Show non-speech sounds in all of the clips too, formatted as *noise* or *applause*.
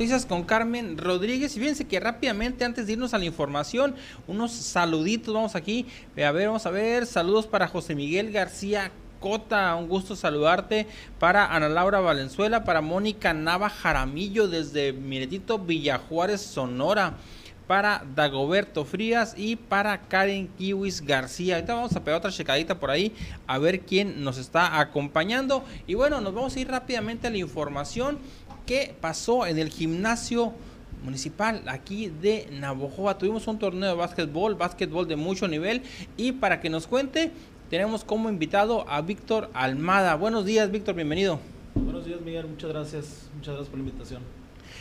Noticias con Carmen Rodríguez. Y fíjense que rápidamente, antes de irnos a la información, unos saluditos. Vamos aquí, eh, a ver, vamos a ver. Saludos para José Miguel García Cota, un gusto saludarte. Para Ana Laura Valenzuela, para Mónica Nava Jaramillo desde Miretito Villajuárez, Sonora para Dagoberto Frías y para Karen Kiwis García. Ahorita vamos a pegar otra checadita por ahí a ver quién nos está acompañando. Y bueno, nos vamos a ir rápidamente a la información que pasó en el gimnasio municipal aquí de Navojoa. Tuvimos un torneo de básquetbol, básquetbol de mucho nivel y para que nos cuente tenemos como invitado a Víctor Almada. Buenos días, Víctor, bienvenido. Buenos días, Miguel, muchas gracias, muchas gracias por la invitación.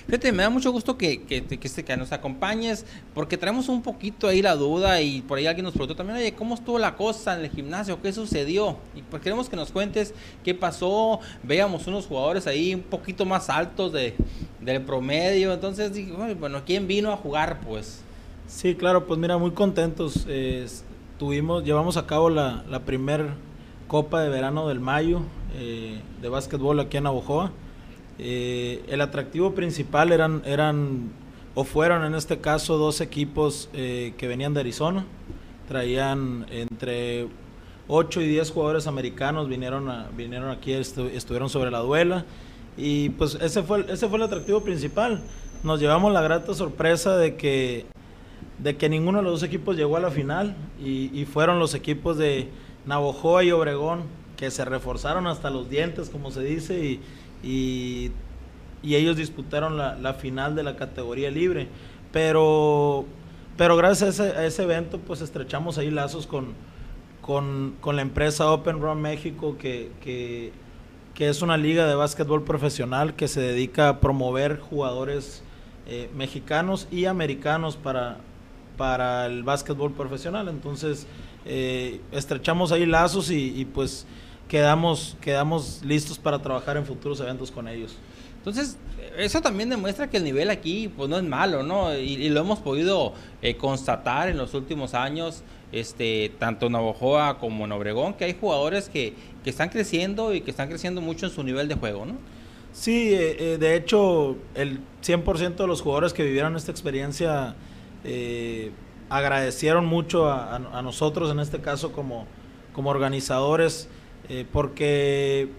Fíjate, me da mucho gusto que, que, que, que, nos acompañes, porque traemos un poquito ahí la duda y por ahí alguien nos preguntó también, oye, ¿cómo estuvo la cosa en el gimnasio? ¿Qué sucedió? Y pues queremos que nos cuentes qué pasó. Veíamos unos jugadores ahí un poquito más altos de, del promedio, entonces bueno, ¿quién vino a jugar pues? Sí, claro, pues mira, muy contentos. Tuvimos, llevamos a cabo la, la primer Copa de Verano del Mayo eh, de básquetbol aquí en Navojoa. Eh, el atractivo principal eran, eran, o fueron en este caso, dos equipos eh, que venían de Arizona. Traían entre 8 y 10 jugadores americanos, vinieron, a, vinieron aquí, estuvieron sobre la duela. Y pues ese fue, ese fue el atractivo principal. Nos llevamos la grata sorpresa de que, de que ninguno de los dos equipos llegó a la final y, y fueron los equipos de Navojoa y Obregón que se reforzaron hasta los dientes, como se dice, y, y, ellos disputaron la, final de la categoría libre. Pero, pero gracias a ese, evento, pues estrechamos ahí lazos con, con, la empresa Open Run México, que, que, es una liga de básquetbol profesional que se dedica a promover jugadores eh, mexicanos y americanos para, para el básquetbol profesional. Entonces, eh, estrechamos ahí lazos y pues quedamos, quedamos listos para trabajar en futuros eventos con ellos. Entonces, eso también demuestra que el nivel aquí pues no es malo, ¿no? Y, lo hemos podido eh, constatar en los últimos años, este, tanto en Navojoa como en Obregón, que hay jugadores que, que están creciendo y que están creciendo mucho en su nivel de juego, ¿no? Sí, eh, eh, de hecho, el 100% de los jugadores que vivieron esta experiencia agradecieron mucho a, a, nosotros, en este caso como, como organizadores, eh, porque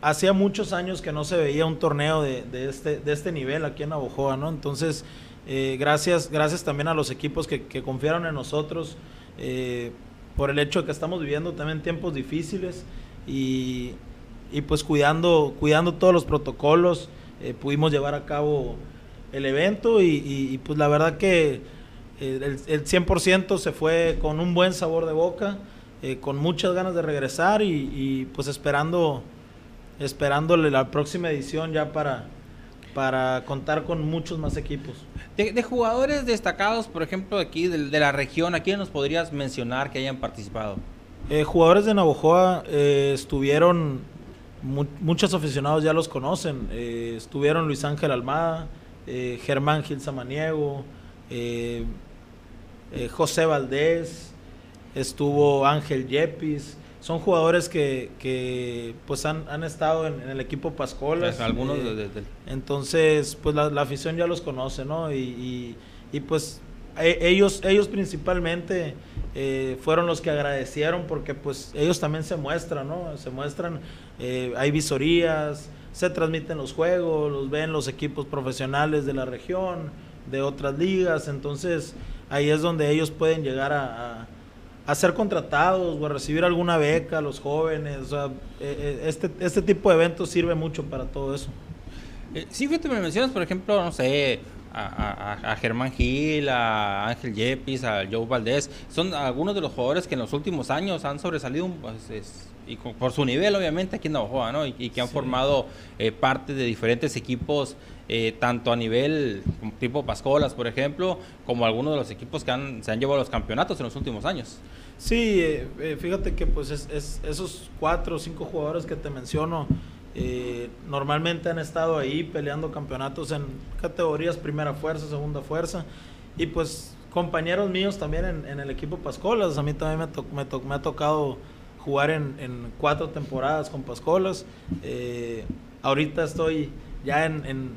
hacía muchos años que no se veía un torneo de, este, de este nivel aquí en Navojoa, ¿no? Entonces, eh, gracias, gracias también a los equipos que, confiaron en nosotros, eh, por el hecho de que estamos viviendo también tiempos difíciles y, y pues cuidando, cuidando todos los protocolos, pudimos llevar a cabo el evento y, y, pues la verdad que el, el 100% se fue con un buen sabor de boca. Eh, con muchas ganas de regresar y, pues esperando esperándole la próxima edición ya para, para contar con muchos más equipos. De, jugadores destacados, por ejemplo, aquí de, la región, ¿a quién nos podrías mencionar que hayan participado? Eh, jugadores de Navojoa eh, estuvieron, muchos aficionados ya los conocen, estuvieron Luis Ángel Almada, Germán Gil Samaniego, José Valdés, estuvo Ángel Yepis, son jugadores que, que pues han, han estado en, el equipo Pascolas. algunos eh, Entonces, pues la, afición ya los conoce, ¿no? Y, y, pues e, ellos, ellos principalmente eh, fueron los que agradecieron porque pues ellos también se muestran, ¿no? Se muestran, eh, hay visorías, se transmiten los juegos, los ven los equipos profesionales de la región, de otras ligas, entonces ahí es donde ellos pueden llegar a a ser contratados o a recibir alguna beca a los jóvenes. O sea, eh, eh, este, este tipo de eventos sirve mucho para todo eso. Eh, sí, fíjate, me mencionas, por ejemplo, no sé, a, Germán Gil, a Ángel Yepis, a Joe Valdés. Son algunos de los jugadores que en los últimos años han sobresalido pues, y por su nivel, obviamente, aquí en Navajoa, ¿no? Y, que han formado parte de diferentes equipos eh, tanto a nivel tipo Pascolas, por ejemplo, como algunos de los equipos que han, se han llevado los campeonatos en los últimos años. Sí, eh, eh, fíjate que pues es, esos cuatro o cinco jugadores que te menciono normalmente han estado ahí peleando campeonatos en categorías primera fuerza, segunda fuerza y pues compañeros míos también en, el equipo Pascolas, a mí también me, me, ha tocado jugar en, en, cuatro temporadas con Pascolas, ahorita estoy ya en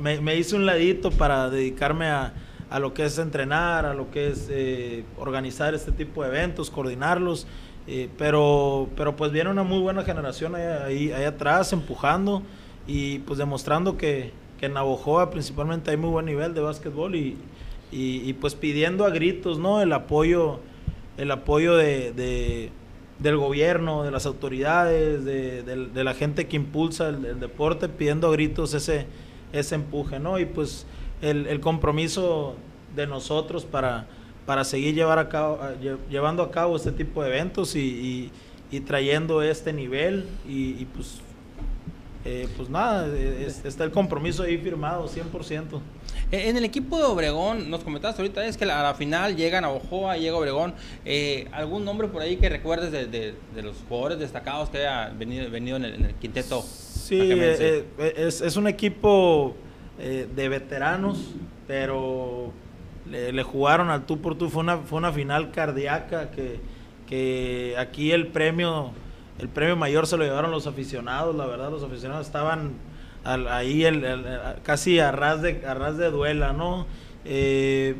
me, hice un ladito para dedicarme a, a, lo que es entrenar, a lo que es eh, organizar este tipo de eventos, coordinarlos. Eh, pero, pero pues viene una muy buena generación ahí, ahí, atrás empujando y pues demostrando que, que, en Navojoa principalmente hay muy buen nivel de básquetbol y, y, pues pidiendo a gritos no el apoyo el apoyo de del gobierno, de las autoridades, de, la gente que impulsa el, deporte, pidiendo a gritos ese, ese empuje, ¿no? Y pues el, compromiso de nosotros para, para seguir llevar a llevando a cabo este tipo de eventos y, trayendo este nivel y, pues, eh, pues nada, está el compromiso ahí firmado 100%. Eh, en el equipo de Obregón, nos comentaste ahorita, es que a la final llegan a Ojoa, llega Obregón. Eh, ¿Algún nombre por ahí que recuerdes de, los jugadores destacados que haya venido, venido en, el, quinteto? Sí, eh, es, un equipo de veteranos, pero le, jugaron al tú por tú. Fue una, fue una final cardíaca que, que aquí el premio, el premio mayor se lo llevaron los aficionados, la verdad, los aficionados estaban ahí el, casi a ras de, a de duela, ¿no? Eh,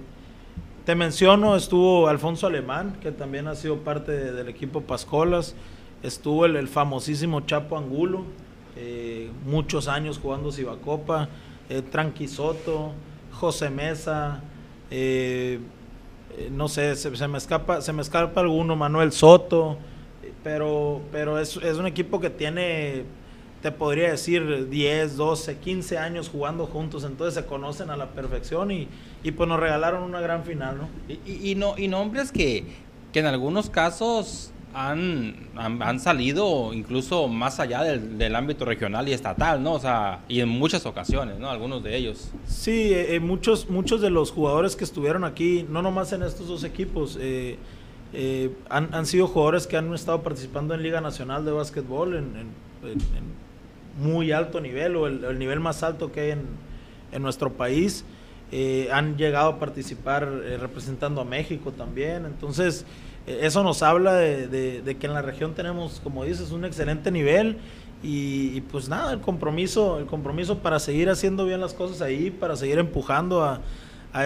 te menciono, estuvo Alfonso Alemán, que también ha sido parte del equipo Pascolas, estuvo el, famosísimo Chapo Angulo, eh, muchos años jugando Cibacopa, eh, Tranquisoto, José Mesa, no sé, se, me escapa, se me escapa alguno, Manuel Soto, pero, pero es, es un equipo que tiene te podría decir 10, 12, 15 años jugando juntos, entonces se conocen a la perfección y, y pues nos regalaron una gran final, ¿no? Y, no, y nombres que, que en algunos casos han, han, salido incluso más allá del, del, ámbito regional y estatal, ¿no? O sea, y en muchas ocasiones, ¿no? Algunos de ellos. Sí, eh, eh, muchos, muchos de los jugadores que estuvieron aquí, no nomás en estos dos equipos, eh, han, han, sido jugadores que han estado participando en Liga Nacional de Básquetbol, en, en muy alto nivel o el, nivel más alto que hay en, nuestro país. Eh, han llegado a participar eh, representando a México también. Entonces, eh, eso nos habla de, que en la región tenemos, como dices, un excelente nivel. Y, pues nada, el compromiso, el compromiso para seguir haciendo bien las cosas ahí, para seguir empujando a,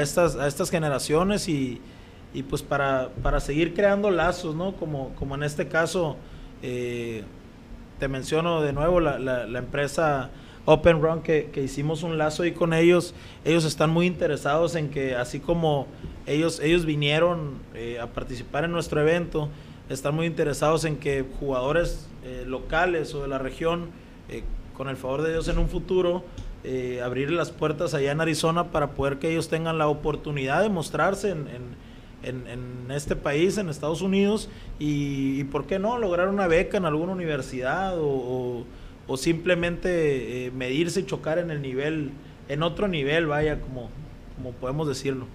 estas, a estas generaciones y, pues para, para seguir creando lazos, ¿no? Como, como en este caso, te menciono de nuevo la, la, empresa Open Run que, hicimos un lazo ahí con ellos. Ellos están muy interesados en que así como ellos, ellos vinieron eh, a participar en nuestro evento, están muy interesados en que jugadores eh, locales o de la región, eh, con el favor de Dios en un futuro, abrir las puertas allá en Arizona para poder que ellos tengan la oportunidad de mostrarse en en, este país, en Estados Unidos, y, por qué no lograr una beca en alguna universidad o, simplemente eh, medirse y chocar en el nivel, en otro nivel, vaya, como, como podemos decirlo.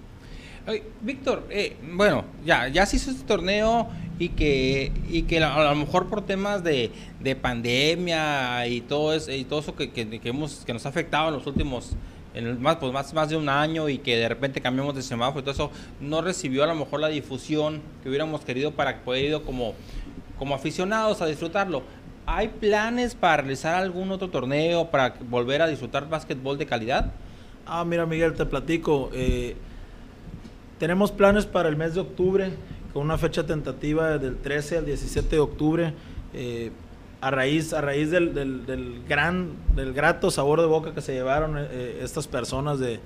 Víctor, eh, bueno, ya, ya se hizo este torneo y que, y que a, lo mejor por temas de, pandemia y todo eso, y todo eso que, que, hemos, que nos ha afectado en los últimos en más, pues más, más de un año y que de repente cambiamos de semáforo y todo eso, no recibió a lo mejor la difusión que hubiéramos querido para poder ir como, como aficionados a disfrutarlo. ¿Hay planes para realizar algún otro torneo, para volver a disfrutar básquetbol de calidad? Ah, mira Miguel, te platico. Eh, tenemos planes para el mes de octubre, con una fecha tentativa del 13 al 17 de octubre. Eh, a raíz, a raíz del, del, gran, del grato sabor de boca que se llevaron eh, estas personas de,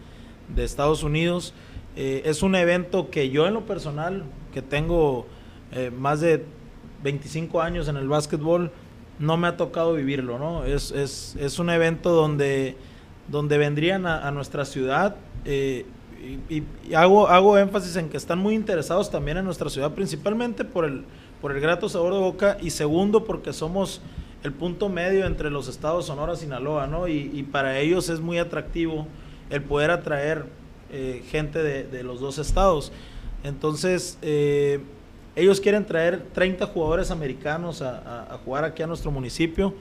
de Estados Unidos. Es un evento que yo en lo personal, que tengo más de 25 años en el básquetbol, no me ha tocado vivirlo, ¿no? Es, es, es un evento donde, donde vendrían a, nuestra ciudad y, y, hago, hago énfasis en que están muy interesados también en nuestra ciudad, principalmente por el por el grato sabor de boca y segundo porque somos el punto medio entre los estados Sonora y Sinaloa, ¿no? Y, para ellos es muy atractivo el poder atraer eh, gente de, los dos estados. Entonces, eh, ellos quieren traer 30 jugadores americanos a, jugar aquí a nuestro municipio.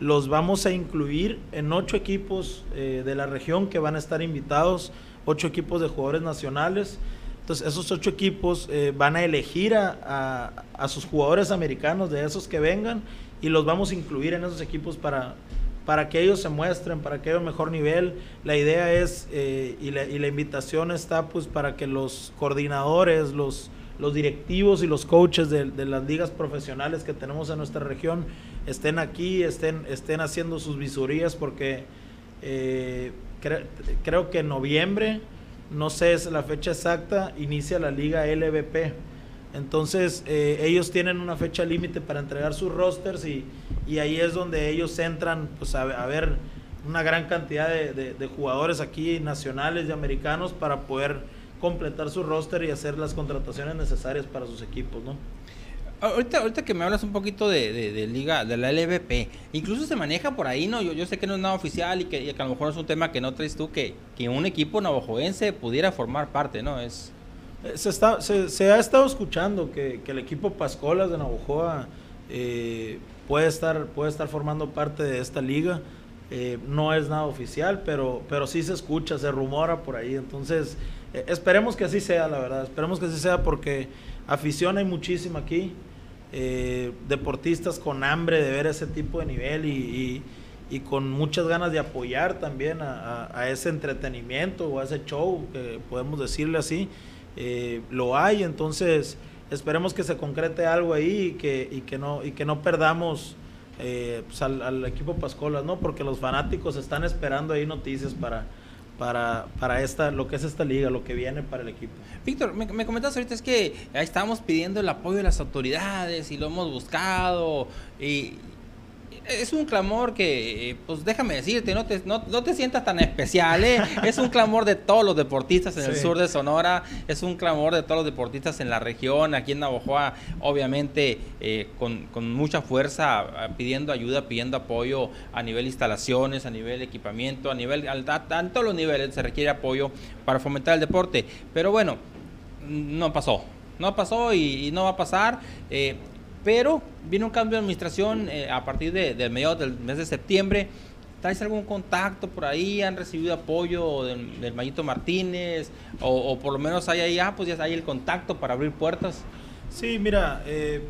Los vamos a incluir en ocho equipos eh, de la región que van a estar invitados, ocho equipos de jugadores nacionales. Entonces, esos ocho equipos eh, van a elegir a, sus jugadores americanos de esos que vengan y los vamos a incluir en esos equipos para, para que ellos se muestren, para que haya un mejor nivel. La idea es, eh, y, la, y, la, invitación está pues para que los coordinadores, los, los directivos y los coaches de, las ligas profesionales que tenemos en nuestra región estén aquí, estén, estén haciendo sus visorías, porque eh, cre creo que en noviembre, no sé es la fecha exacta, inicia la liga LVP. Entonces eh, ellos tienen una fecha límite para entregar sus rosters y, y, ahí es donde ellos entran pues, a, ver una gran cantidad de, de, jugadores aquí nacionales y americanos para poder completar su roster y hacer las contrataciones necesarias para sus equipos, ¿no? Ahorita, ahorita que me hablas un poquito de, de, de, liga, de la LVP, incluso se maneja por ahí, ¿no? Yo, yo sé que no es nada oficial y que, y que, a lo mejor es un tema que no traes tú, que, que un equipo navajoense pudiera formar parte, ¿no? Es... Se, está, se, se ha estado escuchando que, que, el equipo Pascolas de Navajoa eh, puede, estar, puede estar formando parte de esta liga. Eh, no es nada oficial, pero, pero sí se escucha, se rumora por ahí. Entonces, eh, esperemos que así sea, la verdad. Esperemos que así sea porque afición hay muchísima aquí. Eh, deportistas con hambre de ver ese tipo de nivel y, y, con muchas ganas de apoyar también a, ese entretenimiento o a ese show, que podemos decirle así. Eh, lo hay, entonces esperemos que se concrete algo ahí que, y que, no, y que no perdamos eh, pues al, equipo Pascolas, ¿no? Porque los fanáticos están esperando ahí noticias para, para, para esta, lo que es esta liga, lo que viene para el equipo. Víctor, me, me comentas ahorita es que ahí estábamos pidiendo el apoyo de las autoridades y lo hemos buscado y, es un clamor que, pues déjame decirte, no te, no, no te sientas tan especial, ¿eh? *laughs* es un clamor de todos los deportistas en sí. el sur de Sonora, es un clamor de todos los deportistas en la región, aquí en Navojoa, obviamente eh, con, con, mucha fuerza, pidiendo ayuda, pidiendo apoyo a nivel instalaciones, a nivel equipamiento, a nivel, a, a, a todos los niveles se requiere apoyo para fomentar el deporte, pero bueno, no pasó, no pasó y, y no va a pasar. Eh, pero viene un cambio de administración eh, a partir de, de, mediados del mes de septiembre. ¿Traes algún contacto por ahí? ¿Han recibido apoyo del, Mayito Martínez? O, por lo menos hay ahí, ah, pues ya hay el contacto para abrir puertas. Sí, mira, eh,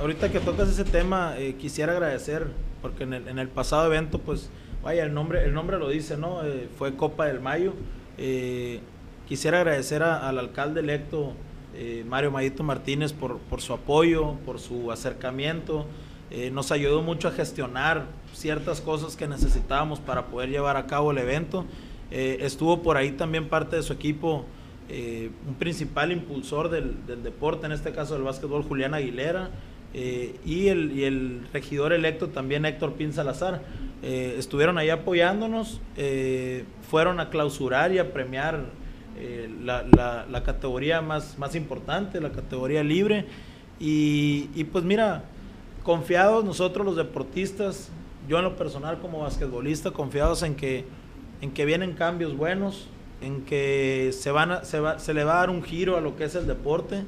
ahorita que tocas ese tema, eh, quisiera agradecer, porque en el, pasado evento, pues, vaya, el nombre, el nombre lo dice, ¿no? Fue Copa del Mayo. Quisiera agradecer al alcalde electo eh, Mario Mayito Martínez por, por, su apoyo, por su acercamiento. Eh, nos ayudó mucho a gestionar ciertas cosas que necesitábamos para poder llevar a cabo el evento. Eh, estuvo por ahí también parte de su equipo, un principal impulsor del, del, deporte, en este caso del básquetbol, Julián Aguilera, y el, y, el, regidor electo también, Héctor Pin Salazar. estuvieron ahí apoyándonos, fueron a clausurar y a premiar eh, la, la, la, categoría más, más importante, la categoría libre. Y, y, pues mira, confiados nosotros los deportistas, yo en lo personal como basquetbolista, confiados en que, en que vienen cambios buenos, en que se, van a, se, va, se le va a dar un giro a lo que es el deporte.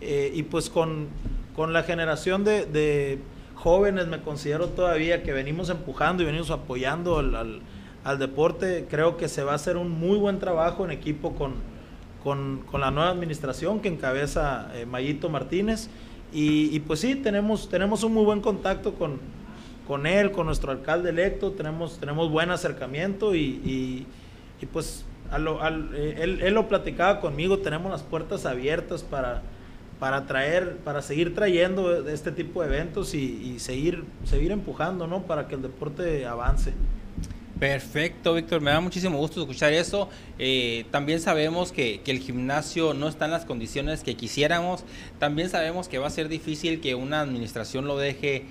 Eh, y pues con, con la generación de, de, jóvenes me considero todavía que venimos empujando y venimos apoyando al, al al deporte. Creo que se va a hacer un muy buen trabajo en equipo con, con, la nueva administración que encabeza eh, Mayito Martínez. Y, pues sí, tenemos, tenemos un muy buen contacto con, con él, con nuestro alcalde electo, tenemos, tenemos buen acercamiento y, y, pues eh, él, él, lo platicaba conmigo, tenemos las puertas abiertas para, para traer, para seguir trayendo este tipo de eventos y, seguir, seguir empujando, ¿no? Para que el deporte avance. Perfecto, Víctor. Me da muchísimo gusto escuchar eso. Eh, también sabemos que, el gimnasio no está en las condiciones que quisiéramos. También sabemos que va a ser difícil que una administración lo deje,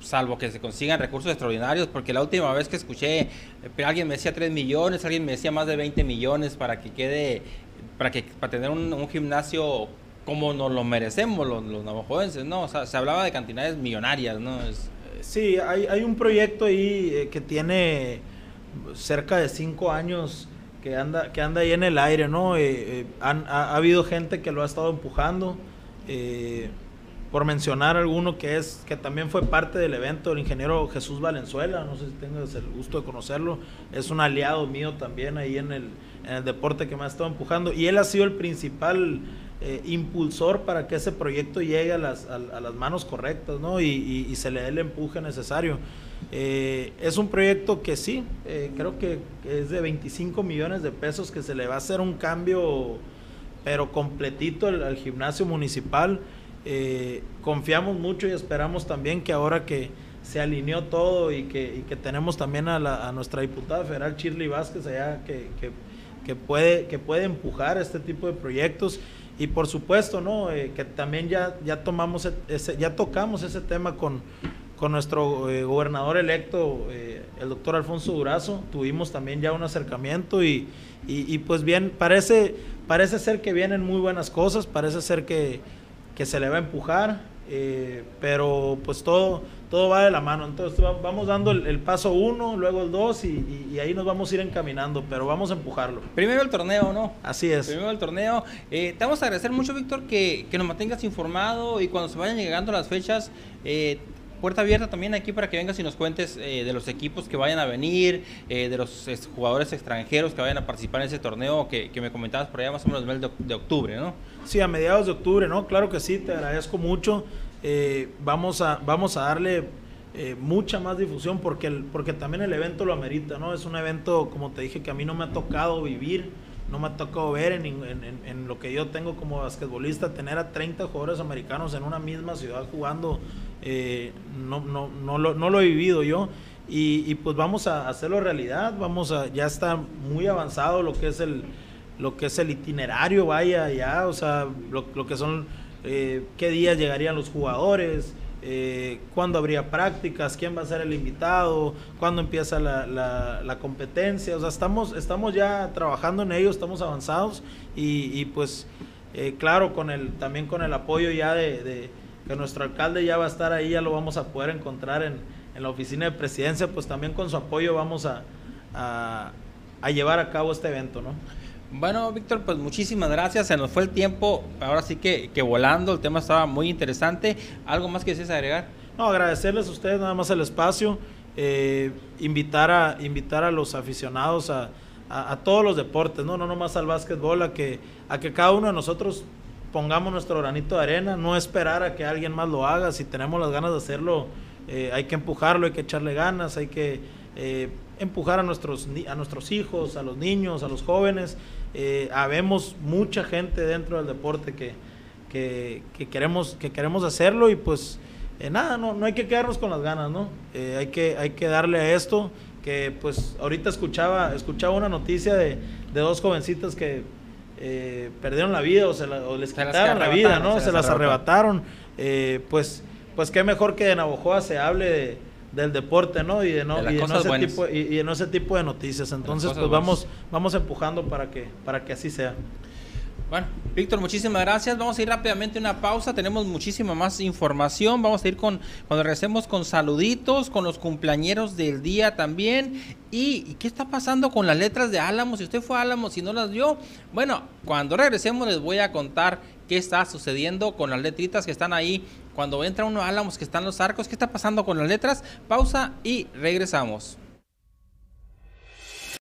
salvo que se consigan recursos extraordinarios, porque la última vez que escuché, eh, alguien me decía 3 millones, alguien me decía más de 20 millones para que quede, para, que, para tener un, un gimnasio como nos lo merecemos los, los navajoenses, ¿no? O sea, se hablaba de cantidades millonarias, ¿no? Es, Sí, hay, hay un proyecto ahí eh, que tiene cerca de cinco años que anda, que anda ahí en el aire, ¿no? Eh, eh, han, ha, ha, habido gente que lo ha estado empujando. Eh, por mencionar alguno que es que también fue parte del evento, el ingeniero Jesús Valenzuela, no sé si tengas el gusto de conocerlo, es un aliado mío también ahí en el, en el deporte que me ha estado empujando y él ha sido el principal eh, impulsor para que ese proyecto llegue a las, a, las manos correctas ¿no? y, se le dé el empuje necesario. Eh, es un proyecto que sí, eh, creo que es de 25 millones de pesos que se le va a hacer un cambio, pero completito al, gimnasio municipal. confiamos mucho y esperamos también que ahora que se alineó todo y que, que tenemos también a, a, nuestra diputada federal Shirley Vázquez allá que, que, que, puede, que puede empujar este tipo de proyectos y por supuesto, ¿no? Eh, que también ya, ya tomamos e, ese, ya tocamos ese tema con, con nuestro eh, gobernador electo, eh, el doctor Alfonso Durazo. Tuvimos también ya un acercamiento y, y, pues bien, parece, parece ser que vienen muy buenas cosas, parece ser que, que se le va a empujar, pero pues todo, todo va de la mano. Entonces vamos dando el, paso uno, luego el dos y, ahí nos vamos a ir encaminando, pero vamos a empujarlo. Primero el torneo, ¿no? Así es. Primero el torneo. Eh, te vamos a agradecer mucho, Víctor, que, nos mantengas informado y cuando se vayan llegando las fechas, eh, puerta abierta también aquí para que vengas y nos cuentes eh, de los equipos que vayan a venir, de los jugadores extranjeros que vayan a participar en ese torneo que, me comentabas por allá más o menos el mes de, octubre, ¿no? Sí, a mediados de octubre, ¿no? Claro que sí, te agradezco mucho. Eh, vamos, a, vamos a darle eh, mucha más difusión porque, porque también el evento lo amerita, ¿no? Es un evento, como te dije, que a mí no me ha tocado vivir, no me ha tocado ver en, en, lo que yo tengo como basquetbolista, tener a 30 jugadores americanos en una misma ciudad jugando, eh, no, no, no, lo, no lo he vivido yo. Y, pues vamos a hacerlo realidad, vamos a, ya está muy avanzado lo que es el, lo que es el itinerario, vaya, ya, o sea, lo, lo que son eh, qué días llegarían los jugadores, eh, cuándo habría prácticas, quién va a ser el invitado, cuándo empieza la, la, competencia. O sea, estamos, estamos ya trabajando en ello, estamos avanzados y, pues claro, con el, también con el apoyo ya de, que nuestro alcalde ya va a estar ahí, ya lo vamos a poder encontrar en, en la oficina de presidencia, pues también con su apoyo vamos a, a, a llevar a cabo este evento, ¿no? Bueno, Víctor, pues muchísimas gracias. Se nos fue el tiempo, ahora sí que, volando, el tema estaba muy interesante. ¿Algo más que desees agregar? No, agradecerles a ustedes nada más el espacio, eh, invitar, a, invitar a los aficionados a, todos los deportes, no, no nomás al básquetbol, a que, a que cada uno de nosotros pongamos nuestro granito de arena, no esperar a que alguien más lo haga, si tenemos las ganas de hacerlo, eh, hay que empujarlo, hay que echarle ganas, hay que eh, empujar a nuestros, a nuestros hijos, a los niños, a los jóvenes eh, habemos mucha gente dentro del deporte que, que, queremos, que queremos hacerlo y pues eh, nada, no, no hay que quedarnos con las ganas, ¿no? Eh, hay, que, hay que darle a esto, que pues ahorita escuchaba, escuchaba una noticia de, de dos jovencitas que eh, perdieron la vida o, se les quitaron la vida, ¿no? Se, las arrebataron. pues, pues qué mejor que en Navojoa se hable de del deporte, ¿no? Y, de no, y, en ese tipo, y, en ese tipo de noticias. Entonces, pues vamos, vamos empujando para que, para que así sea. Bueno, Víctor, muchísimas gracias. Vamos a ir rápidamente a una pausa. Tenemos muchísima más información. Vamos a ir con, cuando regresemos con saluditos, con los cumpleañeros del día también. ¿Y, qué está pasando con las letras de Álamos? Si usted fue a Álamos y no las dio, bueno, cuando regresemos les voy a contar qué está sucediendo con las letritas que están ahí. Cuando entra uno a Álamos que están los arcos, ¿qué está pasando con las letras? Pausa y regresamos.